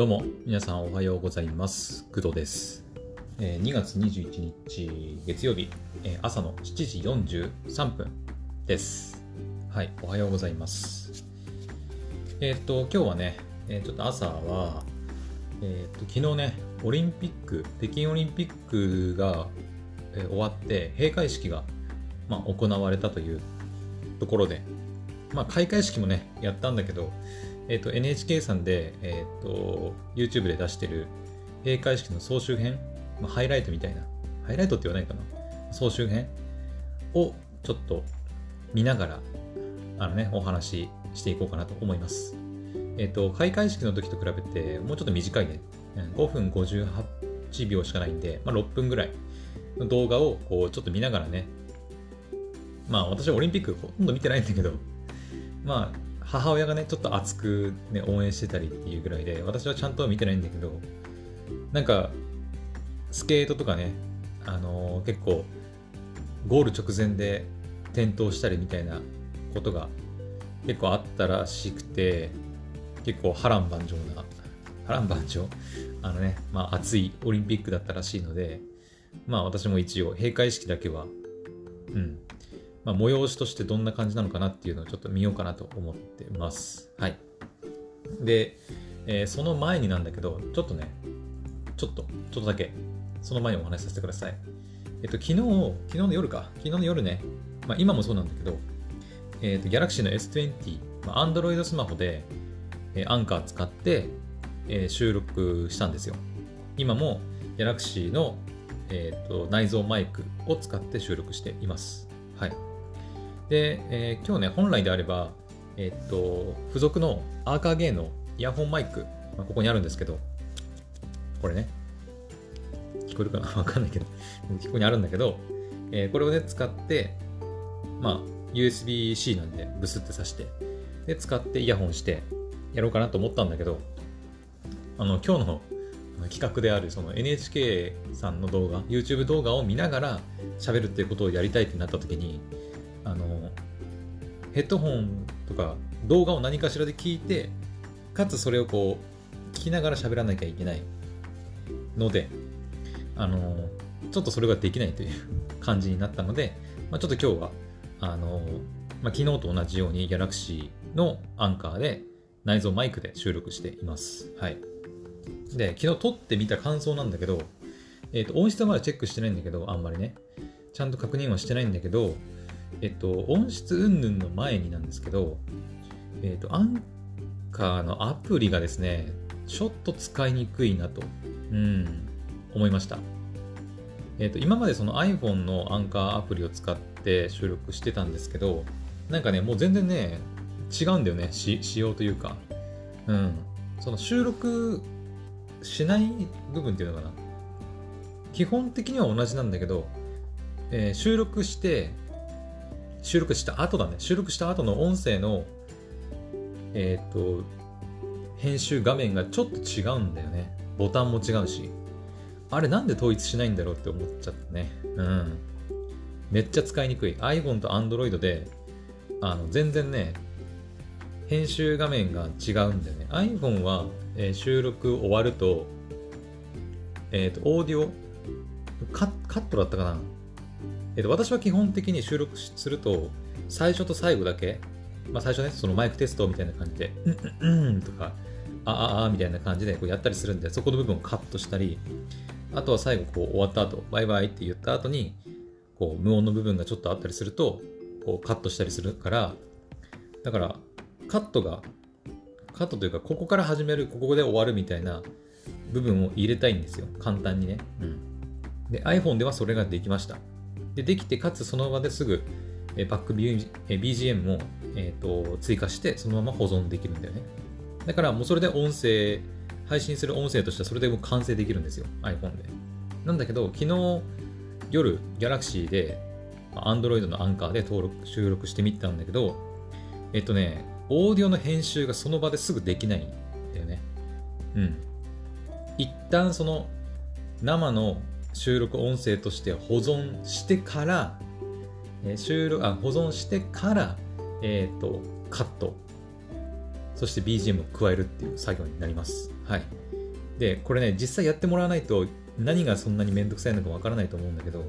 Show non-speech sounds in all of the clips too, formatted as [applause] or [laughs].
どうも、皆さんおはようございます。工藤です。えー2月21日月曜日、えー朝の7時43分です。はい、おはようございます。えーっと、今日はね、えちょっと朝は、えーっと、昨日ね、オリンピック、北京オリンピックが、え終わって、閉会式が、まあ、行われたというところで、まあ、開会式もね、やったんだけど、えっ、と、NHK さんで、えっ、と、YouTube で出してる閉会式の総集編、まあ、ハイライトみたいな、ハイライトって言わないかな総集編をちょっと見ながら、あのね、お話ししていこうかなと思います。えっ、と、開会式の時と比べて、もうちょっと短いね、5分58秒しかないんで、まあ、6分ぐらいの動画をこうちょっと見ながらね、まあ私はオリンピックほとんど見てないんだけど、まあ母親がね、ちょっと熱く、ね、応援してたりっていうぐらいで、私はちゃんと見てないんだけど、なんか、スケートとかね、あのー結構、ゴール直前で転倒したりみたいなことが結構あったらしくて、結構波乱万丈な、波乱万丈？あのね、まあ熱いオリンピックだったらしいので、まあ私も一応閉会式だけは、うん、まあ、催しとしてどんな感じなのかなっていうのをちょっと見ようかなと思ってます。はい。で、えーその前になんだけど、ちょっとね、ちょっと、ちょっとだけ、その前にお話しさせてください。えっと、昨日、昨日の夜か、昨日の夜ね、まあ今もそうなんだけど、えっと、Galaxy の S20、まあ、Android スマホで、えーアンカー使って、えー収録したんですよ。今も Galaxy の、えー、と内蔵マイクを使って収録しています。はい。で、えー今日ね、本来であれば、えっ、と、付属のアーカーゲーのイヤホンマイク、まあ、ここにあるんですけど、これね、聞こえるかな？[laughs] わかんないけど、ここにあるんだけど、えーこれをね、使って、まあ、USB-C なんで、ブスって挿して、で、使ってイヤホンして、やろうかなと思ったんだけど、あの、今日のあの企画である、その NHK さんの動画、YouTube 動画を見ながら喋るっていうことをやりたいってなった時に、あの、ヘッドホンとか動画を何かしらで聞いて、かつそれをこう、聞きながら喋らなきゃいけないので、あの、ちょっとそれができないという感じになったので、まあ、ちょっと今日は、あの、まあ、昨日と同じように Galaxy のアンカーで内蔵マイクで収録しています。はい。で、昨日撮ってみた感想なんだけど、えっ、と、音質はまだチェックしてないんだけど、あんまりね。ちゃんと確認はしてないんだけど、えっと、音質云々の前になんですけど、えっと、アンカーのアプリがですね、ちょっと使いにくいなと、うん、思いました。えっと、今までその iPhone のアンカーアプリを使って収録してたんですけど、なんかね、もう全然ね、違うんだよね、し仕様というか。うん。その収録しない部分っていうのかな。基本的には同じなんだけど、えー収録して、収録した後だね。収録した後の音声の、えっ、と、編集画面がちょっと違うんだよね。ボタンも違うし。あれなんで統一しないんだろうって思っちゃったね。うん。めっちゃ使いにくい。iPhone と Android で、あの、全然ね、編集画面が違うんだよね。iPhone は、えー収録終わると、えっ、と、オーディオカカットだったかなえっと、私は基本的に収録すると、最初と最後だけ、まあ最初ね、そのマイクテストみたいな感じで、うんうんうんとか、あああみたいな感じでこうやったりするんで、そこの部分をカットしたり、あとは最後こう終わった後、バイバイって言った後に、こう無音の部分がちょっとあったりすると、こうカットしたりするから、だから、カットが、カットというか、ここから始める、ここで終わるみたいな部分を入れたいんですよ。簡単にね。うん。で、iPhone ではそれができました。で、できて、かつその場ですぐ、えバック BGM も、えー、と追加して、そのまま保存できるんだよね。だからもうそれで音声、配信する音声としてはそれでも完成できるんですよ、iPhone で。なんだけど、昨日夜、Galaxy で、Android のアンカーで登録、収録してみたんだけど、えっとね、オーディオの編集がその場ですぐできないんだよね。うん。一旦その生の収録音声として保存してから、えー収録あ保存してから、えっ、と、カット、そして BGM を加えるっていう作業になります。はい。で、これね、実際やってもらわないと何がそんなにめんどくさいのかわからないと思うんだけど、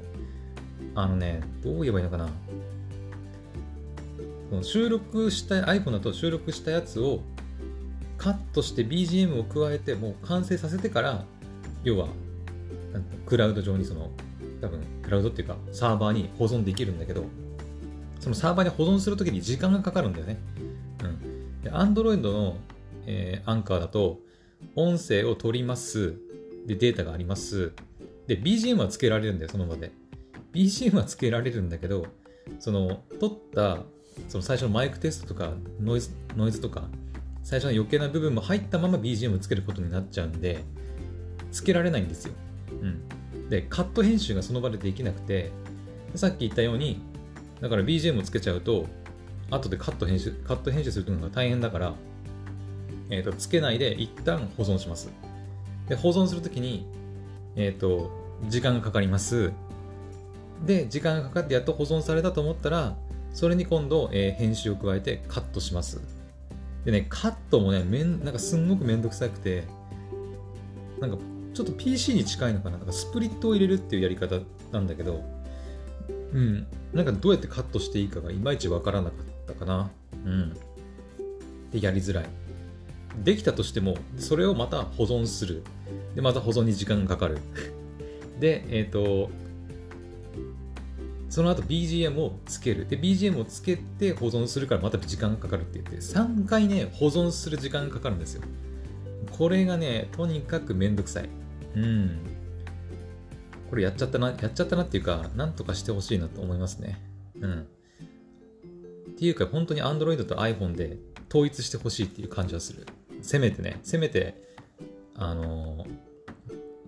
あのね、どう言えばいいのかな。収録した iPhone だと収録したやつをカットして BGM を加えてもう完成させてから要はクラウド上にその多分クラウドっていうかサーバーに保存できるんだけどそのサーバーに保存するときに時間がかかるんだよね。うん。で、Android の、えー、アンカーだと音声を取ります。で、データがあります。で、BGM はつけられるんだよ、その場で。BGM はつけられるんだけど、その、取った、その最初のマイクテストとか、ノイズ、ノイズとか、最初の余計な部分も入ったまま BGM つけることになっちゃうんで、つけられないんですよ。うん。で、カット編集がその場でできなくて、さっき言ったように、だから BGM をつけちゃうと、後でカット編集、カット編集するのが大変だから、えっ、ー、と、つけないで一旦保存します。で、保存するときに、えっ、ー、と、時間がかかります。で、時間がかかってやっと保存されたと思ったら、それに今度、えー、編集を加えてカットします。でね、カットもね、めんなんかすんごくめんどくさくて、なんかちょっと PC に近いのかな？なんかスプリットを入れるっていうやり方なんだけど、うん。なんかどうやってカットしていいかがいまいちわからなかったかな。うん。で、やりづらい。できたとしても、それをまた保存する。で、また保存に時間がかかる。[laughs] で、えっ、ー、と、その後 BGM をつける。で、BGM をつけて保存するからまた時間がかかるって言って、3回ね、保存する時間がかかるんですよ。これがね、とにかくめんどくさい。うん。これやっちゃったな、やっちゃったなっていうか、なんとかしてほしいなと思いますね。うん。っていうか、本当に Android と iPhone で統一してほしいっていう感じはする。せめてね、せめて、あの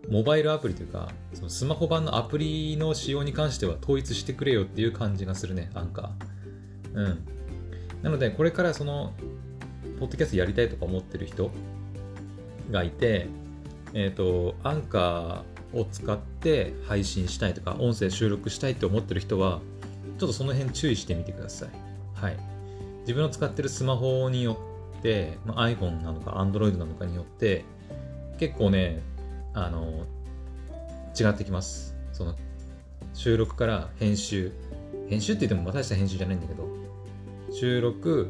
モバイルアプリというか、そのスマホ版のアプリの使用に関しては統一してくれよっていう感じがするね、アンカー。うん。なので、これからその、ポッドキャストやりたいとか思ってる人がいて、えっ、ー、と、アンカーを使って配信したいとか、音声収録したいって思ってる人は、ちょっとその辺注意してみてください。はい。自分の使ってるスマホによって、まあ、iPhone なのか Android なのかによって、結構ね、あの、違ってきます。その、収録から編集。編集って言っても大した編集じゃないんだけど、収録、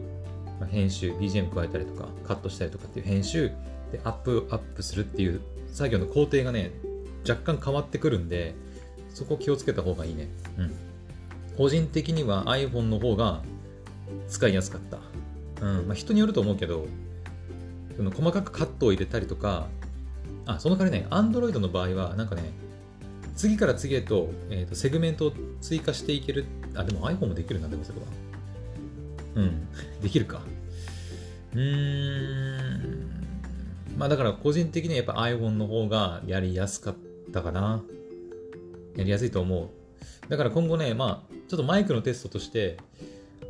まあ、編集、BGM 加えたりとか、カットしたりとかっていう編集、で、アップ、アップするっていう作業の工程がね、若干変わってくるんで、そこ気をつけた方がいいね。うん。個人的には iPhone の方が使いやすかった。うん。まあ、人によると思うけど、その細かくカットを入れたりとか、あ、その代わりね、Android の場合は、なんかね、次から次へと,、えーと、セグメントを追加していける。あ、でも iPhone もできるな、でもそれは。うん。[laughs] できるか。うーん。まあだから個人的にはやっぱ iPhone の方がやりやすかったかな。やりやすいと思う。だから今後ね、まあ、ちょっとマイクのテストとして、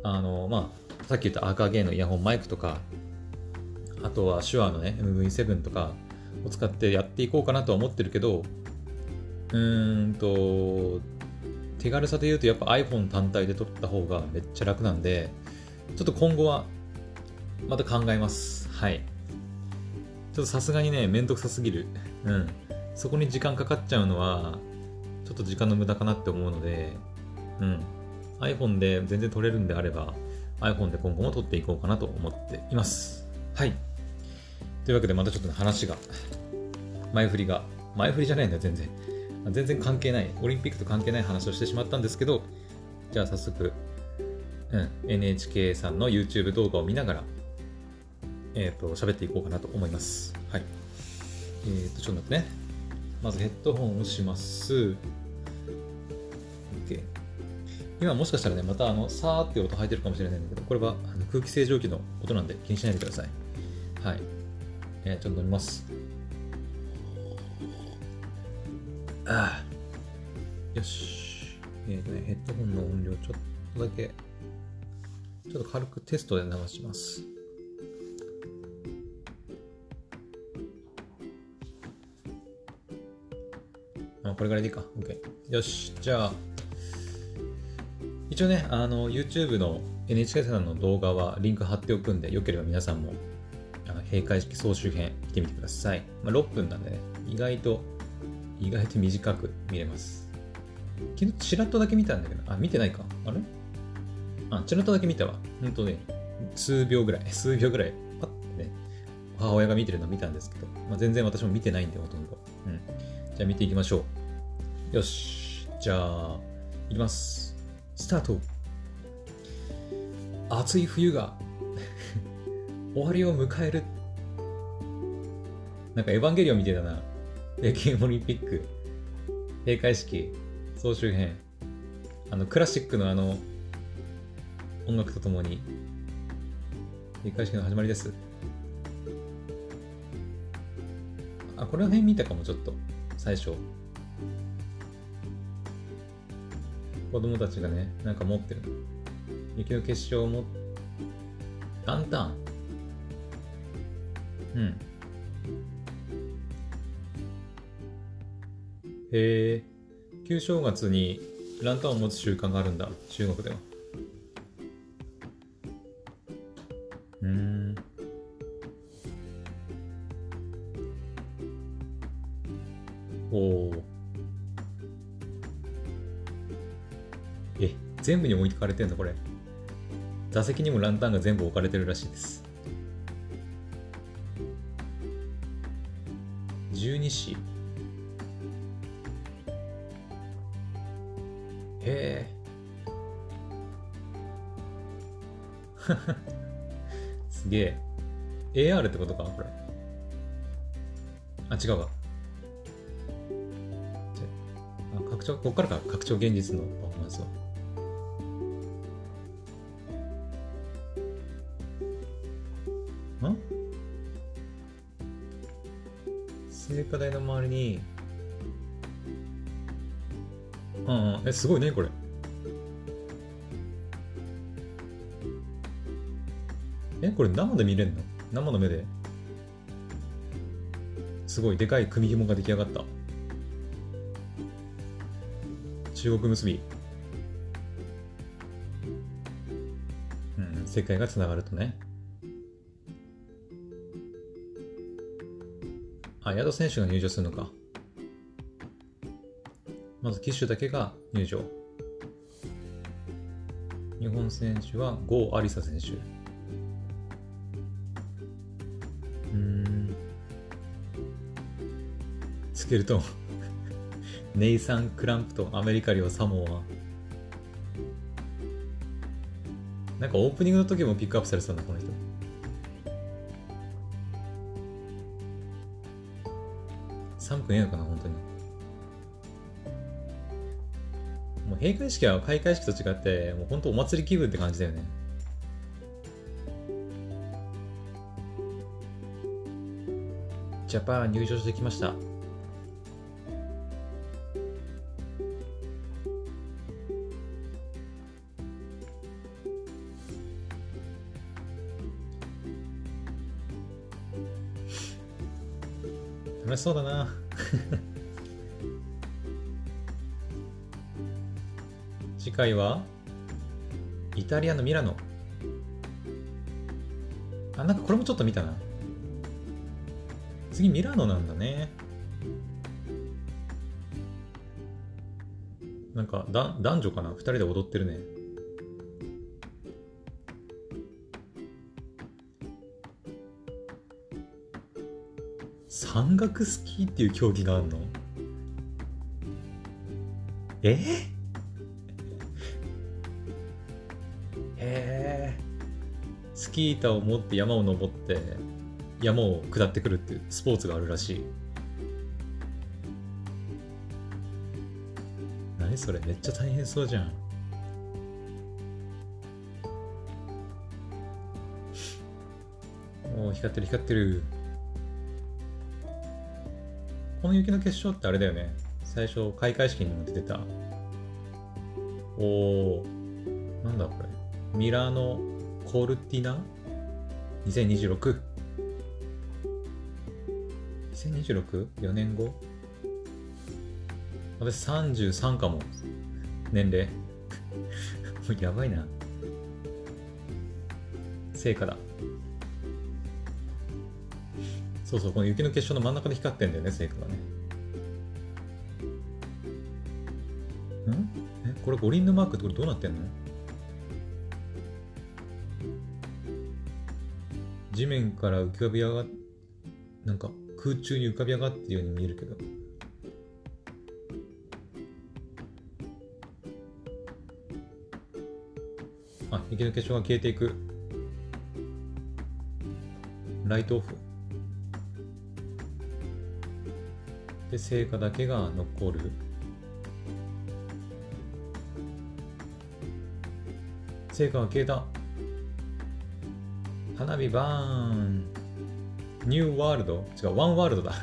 あの、まあ、さっき言った赤ゲーのイヤホンマイクとか、あとは手話のね、MV7 とかを使ってやっていこうかなとは思ってるけど、うーんと、手軽さで言うとやっぱ iPhone 単体で撮った方がめっちゃ楽なんで、ちょっと今後はまた考えます。はい。ちょっとさすがにね、めんどくさすぎる。うん。そこに時間かかっちゃうのは、ちょっと時間の無駄かなって思うので、うん。iPhone で全然撮れるんであれば、iPhone で今後も撮っていこうかなと思っています。はい。というわけでまたちょっと、話が、前振りが、前振りじゃないんだよ、全然。全然関係ない、オリンピックと関係ない話をしてしまったんですけど、じゃあ早速、うん、NHK さんの YouTube 動画を見ながら、えっ、ー、と、喋っていこうかなと思います。はい。えっ、ー、と、ちょっと待ってね。まずヘッドホンをします。OK。今もしかしたらね、またあの、さーって音入ってるかもしれないんだけど、これはあの空気清浄機の音なんで気にしないでください。はい。えー、ちょっと飲みます。ああ。よし。えっ、ー、とね、ヘッドホンの音量ちょっとだけ、ちょっと軽くテストで流します。これぐらいでいいか。OK。よし。じゃあ、一応ね、あの、YouTube の NHK さんの動画はリンク貼っておくんで、よければ皆さんもあの閉会式総集編見てみてください。まあ、6分なんでね、意外と、意外と短く見れます。昨日チラッとだけ見たんだけど、あ、見てないかあれ？あ、チラッとだけ見たわ。ほんとね、数秒ぐらい、[laughs] 数秒ぐらい、パッてね、母親が見てるの見たんですけど、まあ、全然私も見てないんで、ほとんど。うん。じゃあ見ていきましょう。よし。じゃあ、いきます。スタート暑い冬が [laughs] 終わりを迎える。なんかエヴァンゲリオンみたいだな。北京オリンピック、閉会式、総集編。あの、クラシックのあの、音楽とともに、閉会式の始まりです。あ、この辺見たかも、ちょっと。最初。子供たちがね、なんか持ってる。雪の結晶を持って、ランタン。うん。へえ、旧正月にランタンを持つ習慣があるんだ、中国では。かれてんのこれ。座席にもランタンが全部置かれてるらしいです。十二支。へえ。[laughs] すげえ。AR ってことかこれ。あ、違うわ。あ、拡張、ここからか、拡張現実のパフォーマンスは。聖火台の周りに、うん、え、すごいね、これ。え、これ生で見れんの？生の目で？すごいでかい組紐が出来上がった。中国結び。うん、世界がつながるとね。あ、宿選手が入場するのか。まず騎手だけが入場。日本選手は郷有沙選手。うん。スケルトン。[laughs] ネイサン・クランプとアメリカ領サモア。なんかオープニングの時もピックアップされてたんだ、この人。寒くねえのかな、本当に。もう閉会式は開会式と違って、もう本当お祭り気分って感じだよね。ジャパン入場してきました。そうだな。[laughs] 次回は？イタリアのミラノ。あなんかこれもちょっと見たな。次ミラノなんだね。なんかだ男女かな？二人で踊ってるね。山岳スキーっていう競技があるの？え？へえスキー板を持って山を登って山を下ってくるっていうスポーツがあるらしい。何それ？めっちゃ大変そうじゃん。おお光ってる光ってる。この雪の結晶ってあれだよね。最初、開会式にも出てた。おー、なんだこれ。ミラーノ・コルティナ ?2026? 2026?4 年後？私33かも。年齢。[laughs] やばいな。成果だ。そうそう、この雪の結晶の真ん中で光ってんだよね、聖火がね。ん？え、これ五輪のマークってこれどうなってんの？地面から浮かび上がっ、なんか空中に浮かび上がってるように見えるけど。あ、雪の結晶が消えていく。ライトオフ。で、聖火だけが残る。聖火が消えた。花火バーン。ニューワールド違う、ワンワールドだ。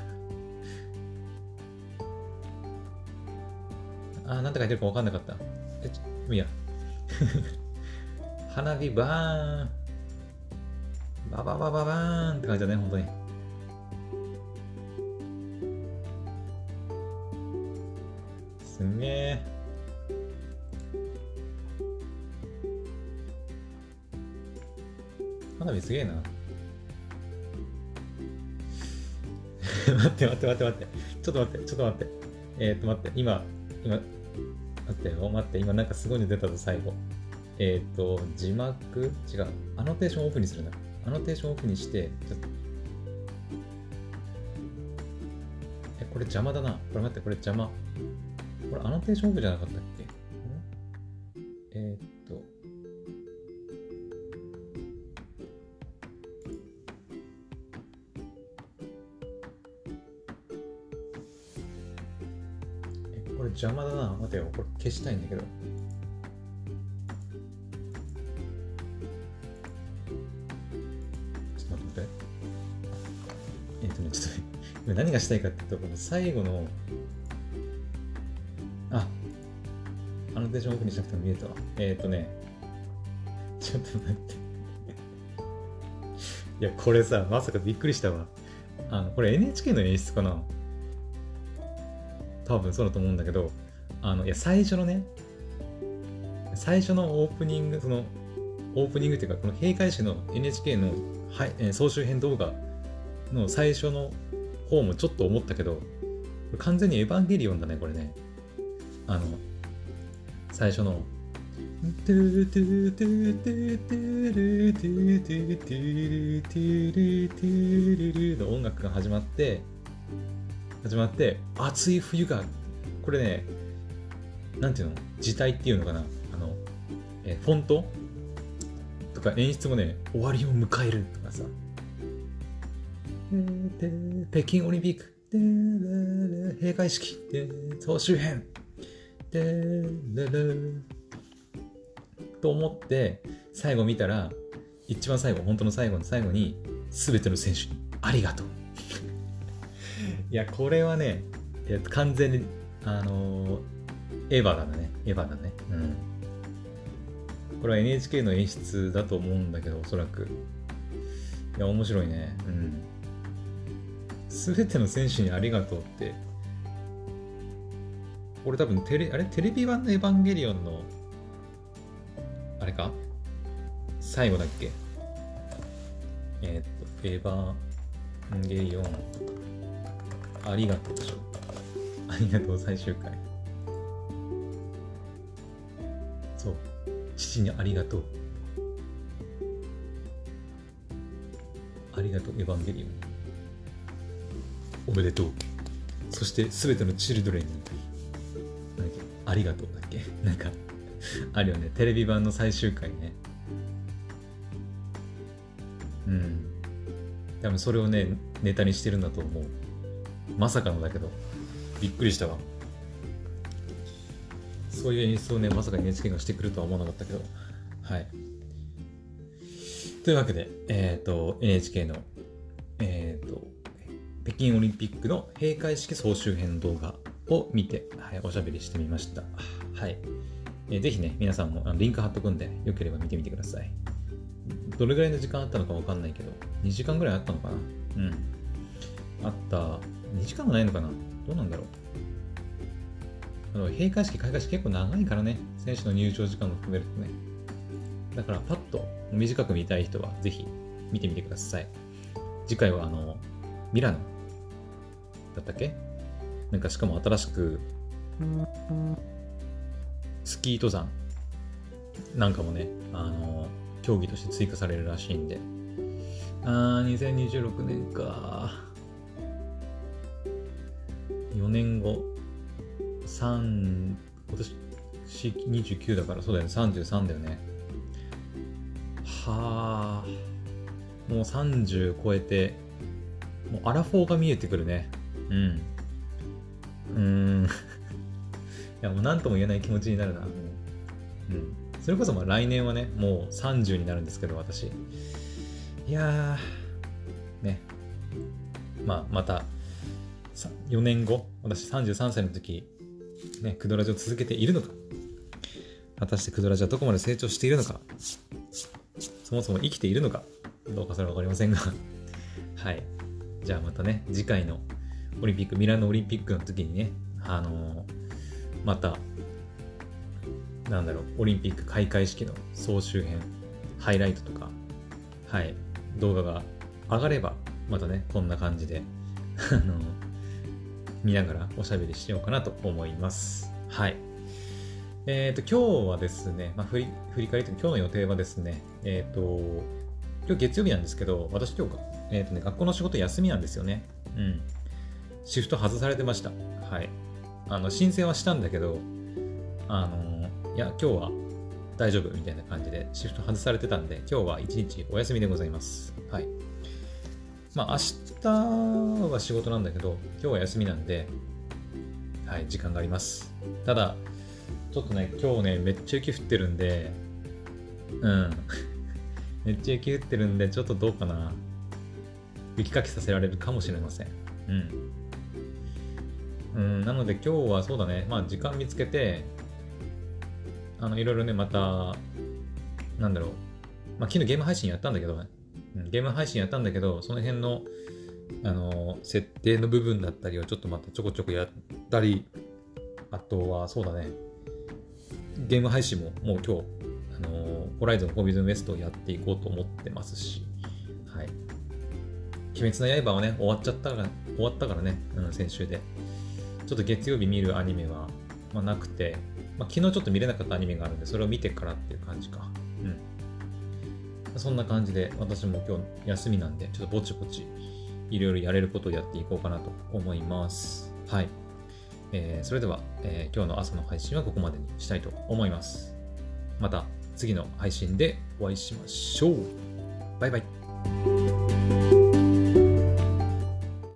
[laughs] あ、なんて書いてるか分かんなかった。え、ちょ、いいや。[laughs] 花火バーン。バババババーンって感じだね、本当に。すげえな。[laughs] 待って待って待って待って。ちょっと待って、ちょっと待って。えー、っと待って、今、今、待ってよ、待って、今なんかすごいの出たぞ、最後。えー、っと、字幕？違う。アノテーションオープンにするな。アノテーションオープンにして、ちょっと。え、これ邪魔だな。これ待って、これ邪魔。これアノテーションオープンじゃなかったっけ？えー、っと。邪魔だな。待てよ。これ消したいんだけど。ちょっと待って待って。えっ、とね、ちょっと今何がしたいかっていうと、この最後の、あ、アノテーションオフにしなくても見えたわ。えっ、とね、ちょっと待って。いや、これさ、まさかびっくりしたわ。あの、これ NHK の演出かな？多分そうだと思うんだけど、あの、いや、最初のね、最初のオープニング、その、オープニングっていうか、この閉会式の NHK の、はいえ総集編動画の最初の方もちょっと思ったけど、完全にエヴァンゲリオンだね、これね。あの、最初の、トゥトゥトゥトゥトゥルトゥトゥトゥルトゥルトゥルの音楽が始まって、始まって、暑い冬が、これね、なんていうの？字体っていうのかな？あの、えフォントとか演出もね、終わりを迎えるとかさ、北京オリンピック、閉会式、総集編、と思って、最後見たら、一番最後、本当の最後の最後に、すべての選手にありがとう。いや、これはね、いや完全に、あのエヴァだね。エヴァだね。うん。これは NHK の演出だと思うんだけど、おそらく。いや、面白いね。うん。すべての選手にありがとうって、これ多分テレ、あれ？テレビ版のエヴァンゲリオンの、あれか？最後だっけ？えーっと、エヴァンゲリオン、ありがとうでしょ。ありがとう最終回。そう。父にありがとう。ありがとう、エヴァンゲリオン。おめでとう。そして、すべてのチルドレンに、ありがとうだっけ？[laughs] なんか、あるよね。テレビ版の最終回ね。うん。多分それをね、ネタにしてるんだと思う。まさかのだけど、びっくりしたわ。そういう演出をね、まさか NHK がしてくるとは思わなかったけど。はい。というわけで、えっ、と、NHK の、えっ、と、北京オリンピックの閉会式総集編動画を見て、はい、おしゃべりしてみました。はい。えーぜひね、皆さんもあのリンク貼っとくんで、よければ見てみてください。どれぐらいの時間あったのかわかんないけど、2時間ぐらいあったのかなうん。あった。2時間もないのかな？どうなんだろう？あの閉会式、開会式結構長いからね、選手の入場時間も含めるとね。だからパッと短く見たい人はぜひ見てみてください。次回はあの、ミラノだったっけ？なんかしかも新しく、スキー登山なんかもね、あの、競技として追加されるらしいんで。あー、2026年か。4年後、3、今年29だからそうだよね、33だよね。はあ、もう30超えて、もうアラフォーが見えてくるね。うん。うーん。[laughs] いや、もう何とも言えない気持ちになるな。うん。それこそまあ来年はね、もう30になるんですけど、私。いやー、ね。まあ、また、4年後、私33歳の時、ね、クドラジを続けているのか。果たしてクドラジはどこまで成長しているのか。そもそも生きているのか。どうかそれはわかりませんが [laughs] はい。じゃあまたね、次回のオリンピック、ミラノオリンピックの時にね、あのー、また、なんだろう、オリンピック開会式の総集編、ハイライトとか、はい、動画が上がれば、またね、こんな感じで [laughs] あの、見ながらおしゃべりしようかなと思います。はい。えっ、ー、と、今日はですね、まあ、振り、振り返りと今日の予定はですね、えっ、ー、と、今日月曜日なんですけど、私今日えっ、ー、とね、学校の仕事休みなんですよね。うん。シフト外されてました。はい。あの、申請はしたんだけど、あの、いや、今日は大丈夫みたいな感じでシフト外されてたんで、今日は一日お休みでございます。はい。まあ、明日は仕事なんだけど、今日は休みなんで、はい、時間があります。ただ、ちょっとね、今日ね、めっちゃ雪降ってるんで、うん。[laughs] めっちゃ雪降ってるんで、ちょっとどうかな。雪かきさせられるかもしれません。うん。うん、なので今日はそうだね、まあ時間見つけて、あの、いろいろね、また、なんだろう、まあ昨日ゲーム配信やったんだけど、うん、ゲーム配信やったんだけど、その辺の、あの、設定の部分だったりをちょっとまたちょこちょこやったり、あとはそうだね、ゲーム配信ももう今日、あのホライゾンフォービズンウエストをやっていこうと思ってますし、はい。鬼滅の刃はね、終わっちゃったから、終わったからね、うん、先週で。ちょっと月曜日見るアニメは、まあ、なくて、まあ、昨日ちょっと見れなかったアニメがあるんで、それを見てからっていう感じか。うん。そんな感じで、私も今日休みなんで、ちょっとぼちぼち、いろいろやれることをやっていこうかなと思います。はい。えー、それでは、えー、今日の朝の配信はここまでにしたいと思います。また次の配信でお会いしましょう。バイバイ。